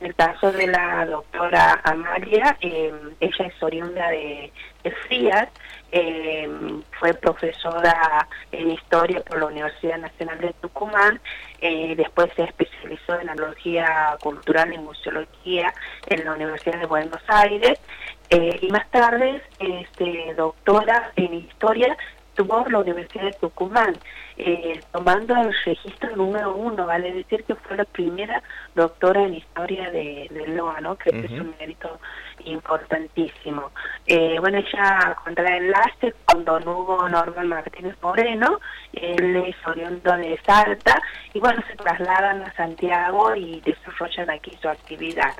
En el caso de la doctora Amalia, eh, ella es oriunda de, de Frías, eh, fue profesora en historia por la Universidad Nacional de Tucumán, eh, después se especializó en analogía cultural y museología en la Universidad de Buenos Aires, y más tarde este, doctora en historia tuvo la Universidad de Tucumán, eh, tomando el registro número uno, vale decir que fue la primera doctora en historia de, de LOA, ¿no? que es un mérito importantísimo. Eh, bueno, ella contra el enlace cuando no hubo Norman Martínez Moreno, él es oriundo de Salta, y bueno, se trasladan a Santiago y desarrollan aquí su actividad.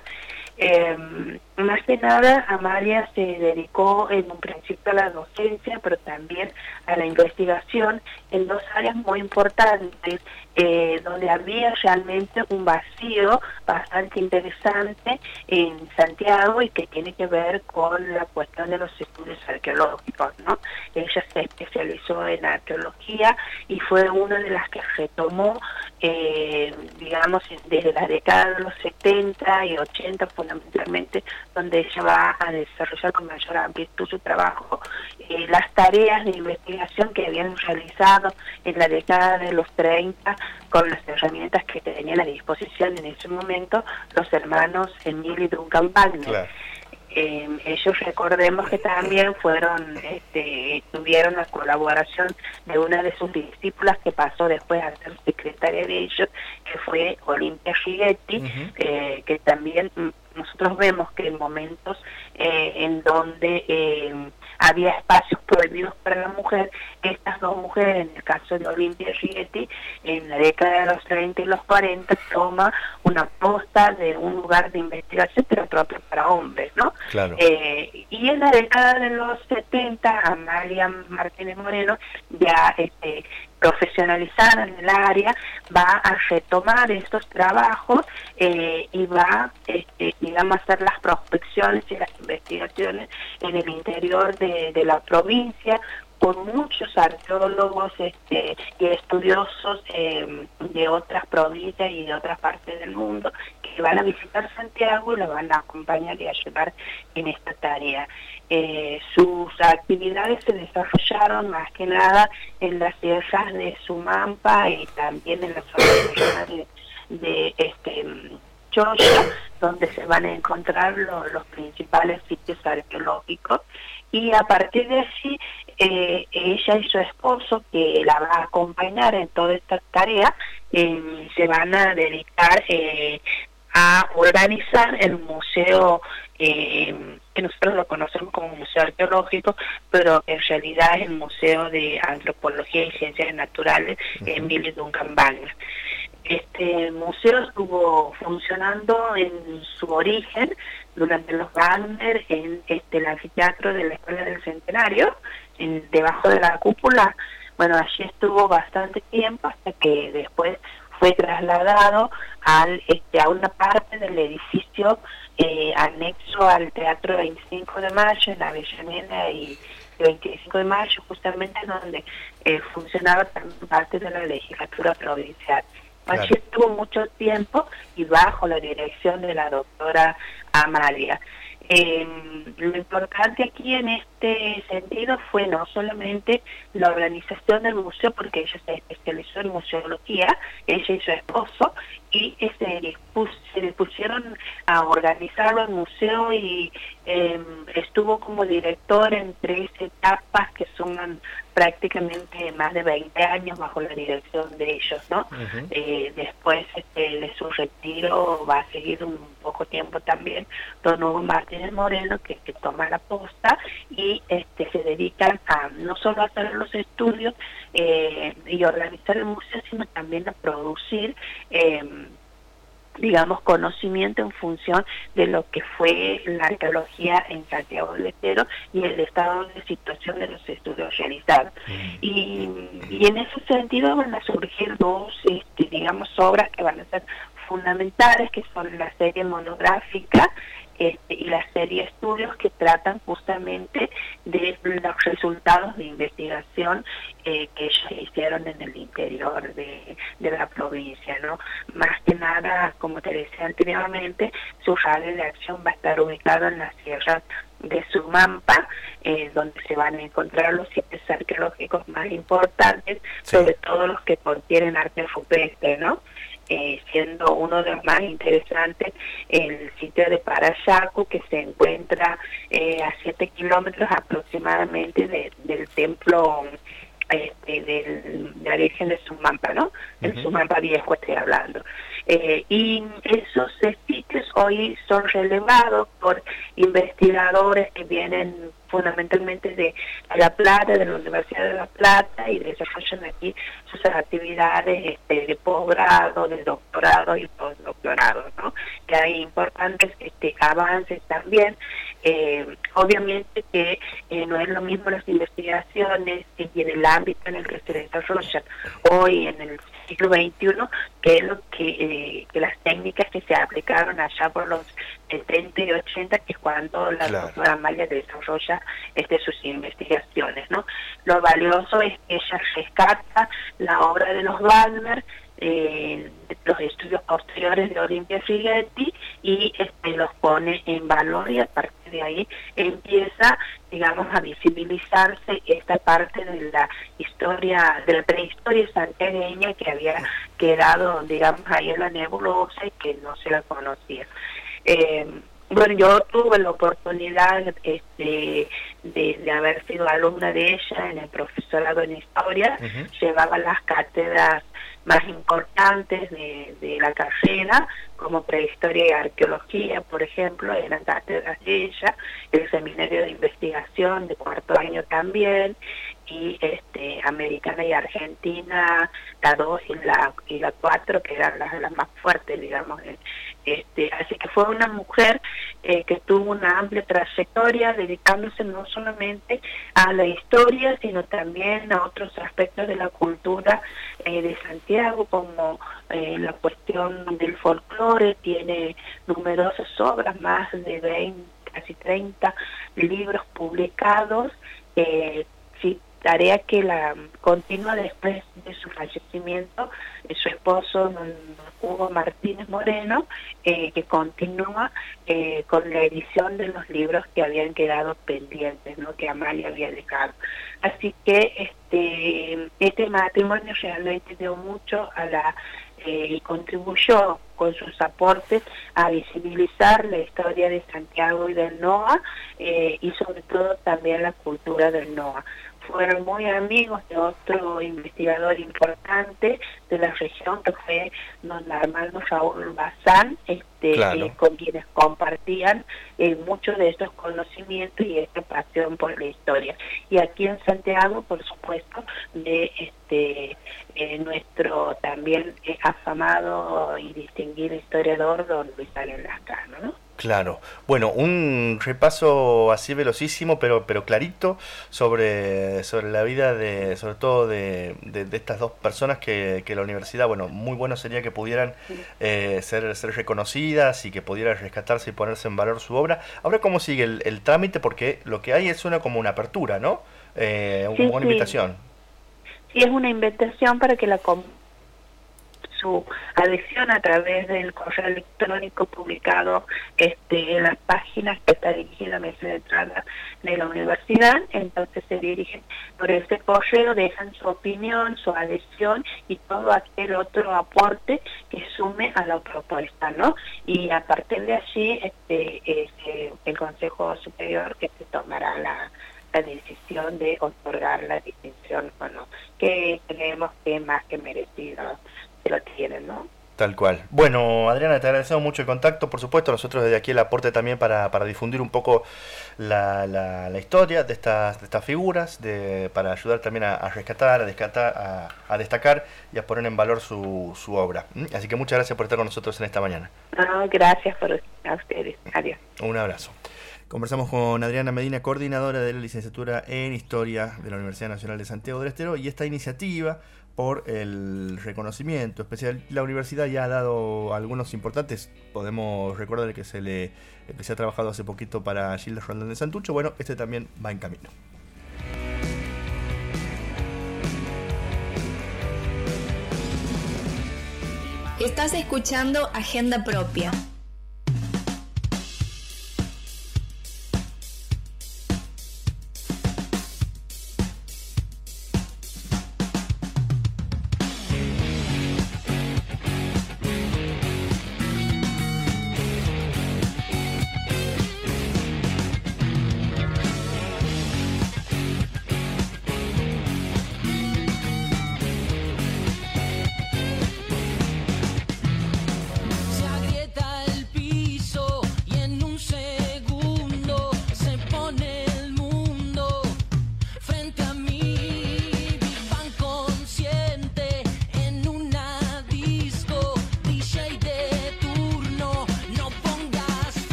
Eh, más que nada, Amalia se dedicó en un principio a la docencia, pero también a la investigación en dos áreas muy importantes, eh, donde había realmente un vacío bastante interesante en Santiago y que tiene que ver con la cuestión de los estudios arqueológicos. ¿no? Ella se especializó en arqueología y fue una de las que retomó, eh, digamos, desde la década de los 70 y 80 fundamentalmente, donde ella va a desarrollar con mayor amplitud su trabajo, eh, las tareas de investigación que habían realizado en la década de los 30 con las herramientas que tenían a disposición en ese momento los hermanos Emil y Duncan Wagner. Eh, ellos recordemos que también fueron, este, tuvieron la colaboración de una de sus discípulas que pasó después a ser secretaria de ellos, que fue Olimpia Gigetti, eh, que también nosotros vemos que en momentos eh, en donde eh, había espacios prohibidos para la mujer, estas dos mujeres, en el caso de Olimpia Rigetti, en la década de los 30 y los 40, toma una posta de un lugar de investigación, pero propio para hombres, ¿no? Eh, y en la década de los 70, Amalia Martínez Moreno ya este, profesionalizada en el área, va a retomar estos trabajos eh, y va, este, digamos, a hacer las prospecciones y las investigaciones en el interior de, de la provincia con muchos arqueólogos este, y estudiosos eh, de otras provincias y de otras partes del mundo que van a visitar Santiago y lo van a acompañar y ayudar en esta tarea. Eh, sus actividades se desarrollaron más que nada en las tierras de Sumampa y también en la zona de, de este Choya, donde se van a encontrar los principales sitios arqueológicos y a partir de allí eh, ella y su esposo que la va a acompañar en toda esta tarea eh, se van a dedicar eh, a organizar el museo que nosotros lo conocemos como museo arqueológico pero en realidad es el museo de antropología y ciencias naturales en Billy Duncan Wagner este museo estuvo funcionando en su origen durante los Wagner en este, el anfiteatro de la Escuela del Centenario, en, debajo de la cúpula. Bueno, allí estuvo bastante tiempo hasta que después fue trasladado al, este, a una parte del edificio eh, anexo al Teatro 25 de Mayo en Avellaneda y 25 de Mayo, justamente donde eh, funcionaba también parte de la legislatura provincial. Allí estuvo mucho tiempo y bajo la dirección de la doctora Amalia. Eh, lo importante aquí en este sentido fue no solamente la organización del museo, porque ella se especializó en museología, ella y su esposo, y se, se dispusieron a organizarlo el museo y eh, estuvo como director en tres etapas que suman prácticamente más de 20 años bajo la dirección de ellos, ¿no? eh, después este, de su retiro va a seguir un poco tiempo también don Hugo Martínez Moreno que, que toma la posta y este se dedican a no solo a hacer los estudios eh, y organizar el museo, sino también a producir eh, digamos, conocimiento en función de lo que fue la arqueología en Santiago del Estero y el estado de situación de los estudios realizados. Mm. Y, y en ese sentido van a surgir dos, este, digamos, obras que van a ser fundamentales, que son la serie monográfica este, y la serie de estudios que tratan justamente de los resultados de investigación eh, que ellos hicieron en el interior de, la provincia, ¿no? Más que nada, como te decía anteriormente, su radio de acción va a estar ubicado en las sierras de Sumampa, eh, donde se van a encontrar los sitios arqueológicos más importantes, sobre todo los que contienen arte rupestre, ¿no? Eh, siendo uno de los más interesantes el sitio de Parayacu, que se encuentra eh, a 7 kilómetros aproximadamente del templo este, del, de la Virgen de Sumampa, ¿no? El Sumampa Viejo estoy hablando. Eh, y esos sitios hoy son relevados por investigadores que vienen fundamentalmente de La Plata, de la Universidad de La Plata y desarrollan aquí sus actividades este, de posgrado, de doctorado y postdoctorado, ¿no? Que hay importantes este, avances también. Eh, obviamente que eh, no es lo mismo las investigaciones y en el ámbito en el que se desarrollan hoy en el siglo XXI que es lo que, eh, que las técnicas que se aplicaron allá por los 70 y 80 que es cuando la doctora Amalia desarrolla este, sus investigaciones no lo valioso es que ella rescata la obra de los Balmer eh, los estudios posteriores de Olimpia Figetti y este, los pone en valor y a partir de ahí empieza, digamos, a visibilizarse esta parte de la historia, de la prehistoria santiagueña que había quedado, digamos, ahí en la nebulosa y que no se la conocía. Eh, bueno, yo tuve la oportunidad este, de, haber sido alumna de ella en el profesorado en historia, llevaba las cátedras más importantes de, la carrera, como prehistoria y arqueología, por ejemplo, eran cátedras de ella, el seminario de investigación de cuarto año también, y este americana y argentina, la dos y la y la cuatro, que eran las, las más fuertes, digamos. Este, así que fue una mujer eh, que tuvo una amplia trayectoria, dedicándose no solamente a la historia, sino también a otros aspectos de la cultura eh, de Santiago, como eh, la cuestión del folclore, tiene numerosas obras, más de 20, casi 30 libros publicados, eh, tarea que la continúa después de su fallecimiento, su esposo Hugo Martínez Moreno, eh, que continúa eh, con la edición de los libros que habían quedado pendientes, que Amalia había dejado. Así que este, este matrimonio realmente dio mucho a la eh, y contribuyó con sus aportes a visibilizar la historia de Santiago y del NOA y sobre todo también la cultura del NOA fueron muy amigos de otro investigador importante de la región que fue don Armando Raúl Bazán, este, eh, con quienes compartían eh, muchos de estos conocimientos y esta pasión por la historia. Y aquí en Santiago, por supuesto, de este eh, nuestro también afamado y distinguido historiador don Luis Alén Lascano, ¿no? Claro. Bueno, un repaso así velocísimo, pero, pero clarito sobre, sobre la vida de, sobre todo de, de, estas dos personas que, que, la universidad, bueno, muy bueno sería que pudieran eh, ser, ser reconocidas y que pudiera rescatarse y ponerse en valor su obra. Ahora, ¿cómo sigue el, trámite? Porque lo que hay es una como una apertura, ¿no? Eh, una invitación. Sí, es una invitación para que la su adhesión a través del correo electrónico publicado este, en las páginas que está dirigida a mesa de entrada de la universidad. Entonces se dirigen por ese correo, dejan su opinión, su adhesión y todo aquel otro aporte que sume a la propuesta, ¿no? Y a partir de allí, este, este el Consejo Superior que se tomará la la decisión de otorgar la distinción o no, que creemos que más que merecido que tienen, ¿no? Tal cual. Bueno, Adriana, te agradecemos mucho el contacto, por supuesto, nosotros desde aquí el aporte también para, para difundir un poco la, la, historia de estas, de estas figuras, de, para ayudar también a, rescatar, a, descatar, a, destacar y a poner en valor su, su obra. ¿Mm? Así que muchas gracias por estar con nosotros en esta mañana. gracias por a ustedes. Adiós. Un abrazo. Conversamos con Adriana Medina, coordinadora de la licenciatura en Historia de la Universidad Nacional de Santiago del Estero, y esta iniciativa por el reconocimiento especial. La universidad ya ha dado algunos importantes. Podemos recordar que se le que se ha trabajado hace poquito para Gilles Rondón de Santucho. Bueno, este también va en camino. Estás escuchando Agenda Propia.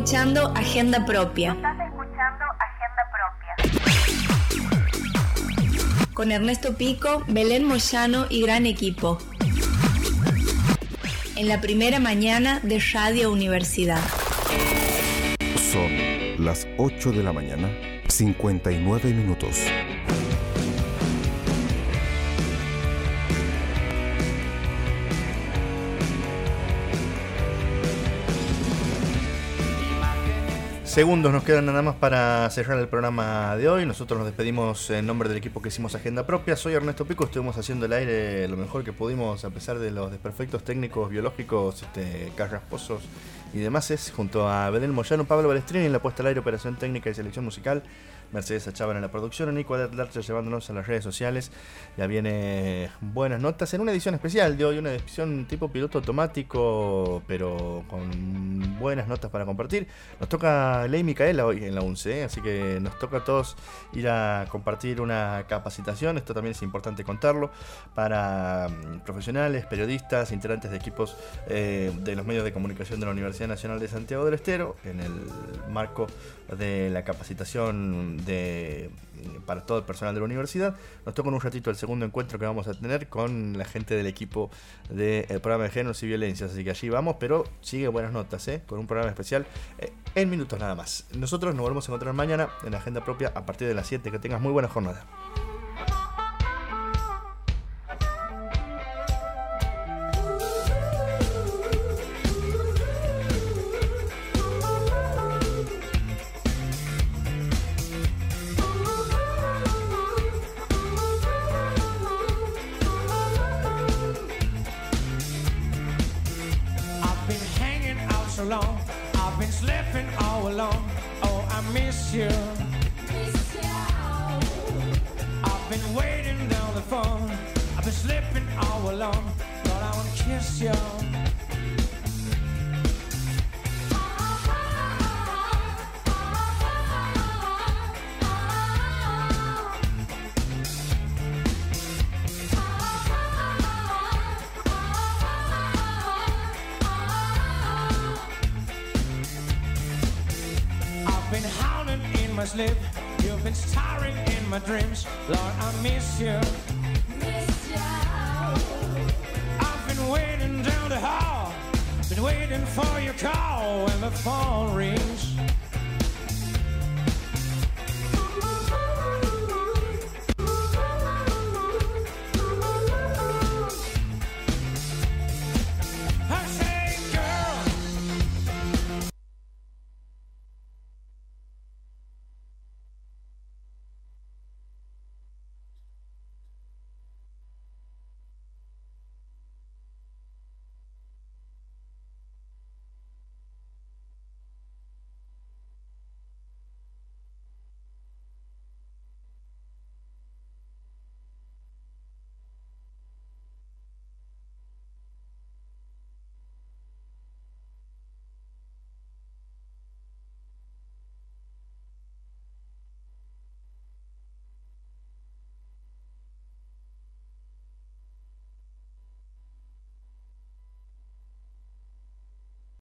Escuchando Agenda Propia. Estás escuchando Agenda Propia. Con Ernesto Pico, Belén Moyano y gran equipo. En la primera mañana de Radio Universidad. Son las 8 de la mañana, 59 minutos. Segundos nos quedan nada más para cerrar el programa de hoy. Nosotros nos despedimos en nombre del equipo que hicimos Agenda Propia. Soy Ernesto Pico, estuvimos haciendo el aire lo mejor que pudimos a pesar de los desperfectos técnicos, biológicos, este, carrasposos y demás. Es junto a Belén Moyano, Pablo Balestrini en la puesta al aire, operación técnica y selección musical. Mercedes Achaban en la producción, Nico Larcher llevándonos a las redes sociales. Ya viene buenas notas en una edición especial de hoy, una edición tipo piloto automático, pero con buenas notas para compartir. Nos toca Ley Micaela hoy en la UNCE, así que nos toca a todos ir a compartir una capacitación. Esto también es importante contarlo para mm, profesionales, periodistas, integrantes de equipos eh, de los medios de comunicación de la Universidad Nacional de Santiago del Estero en el marco de la capacitación de, para todo el personal de la universidad. Nos toca en un ratito el segundo encuentro que vamos a tener con la gente del equipo del programa de géneros y violencias. Así que allí vamos, pero sigue buenas notas, ¿eh? con un programa especial eh, en minutos nada más. Nosotros nos volvemos a encontrar mañana en la agenda propia a partir de las 7. Que tengas muy buena jornada. So long. I've been sleeping all alone. Oh, I miss you. I've been waiting down the phone. I've been sleeping all alone. Lord, I wanna kiss you. In. You've been staring in my dreams. Lord, I miss you. I've been waiting down the hall. Been waiting for your call when the phone rings.